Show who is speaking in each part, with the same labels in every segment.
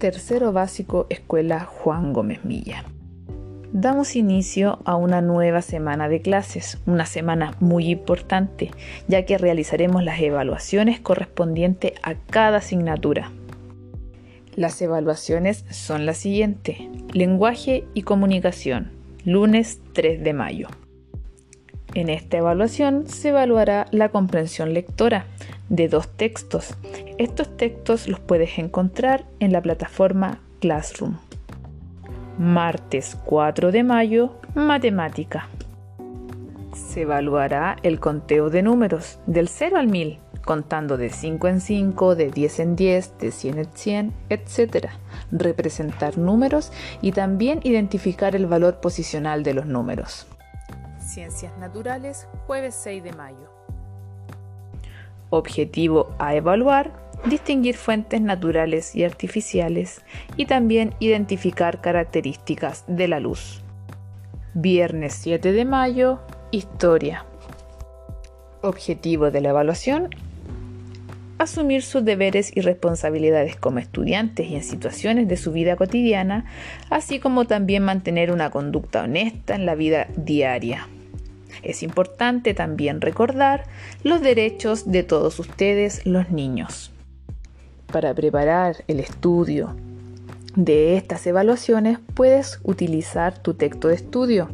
Speaker 1: Tercero básico, Escuela Juan Gómez Milla. Damos inicio a una nueva semana de clases, una semana muy importante, ya que realizaremos las evaluaciones correspondientes a cada asignatura. Las evaluaciones son las siguientes. Lenguaje y comunicación, lunes 3 de mayo. En esta evaluación se evaluará la comprensión lectora de dos textos. Estos textos los puedes encontrar en la plataforma Classroom. Martes 4 de mayo, matemática. Se evaluará el conteo de números del 0 al 1000 contando de 5 en 5, de 10 en 10, de 100 en 100, etc. Representar números y también identificar el valor posicional de los números. Ciencias Naturales, jueves 6 de mayo. Objetivo a evaluar, distinguir fuentes naturales y artificiales y también identificar características de la luz. Viernes 7 de mayo, Historia. Objetivo de la evaluación, asumir sus deberes y responsabilidades como estudiantes y en situaciones de su vida cotidiana, así como también mantener una conducta honesta en la vida diaria. Es importante también recordar los derechos de todos ustedes, los niños. Para preparar el estudio de estas evaluaciones puedes utilizar tu texto de estudio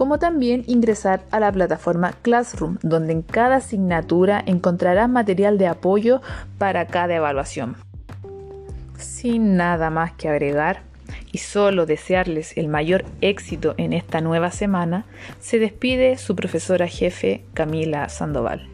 Speaker 1: como también ingresar a la plataforma Classroom, donde en cada asignatura encontrarás material de apoyo para cada evaluación. Sin nada más que agregar y solo desearles el mayor éxito en esta nueva semana, se despide su profesora jefe Camila Sandoval.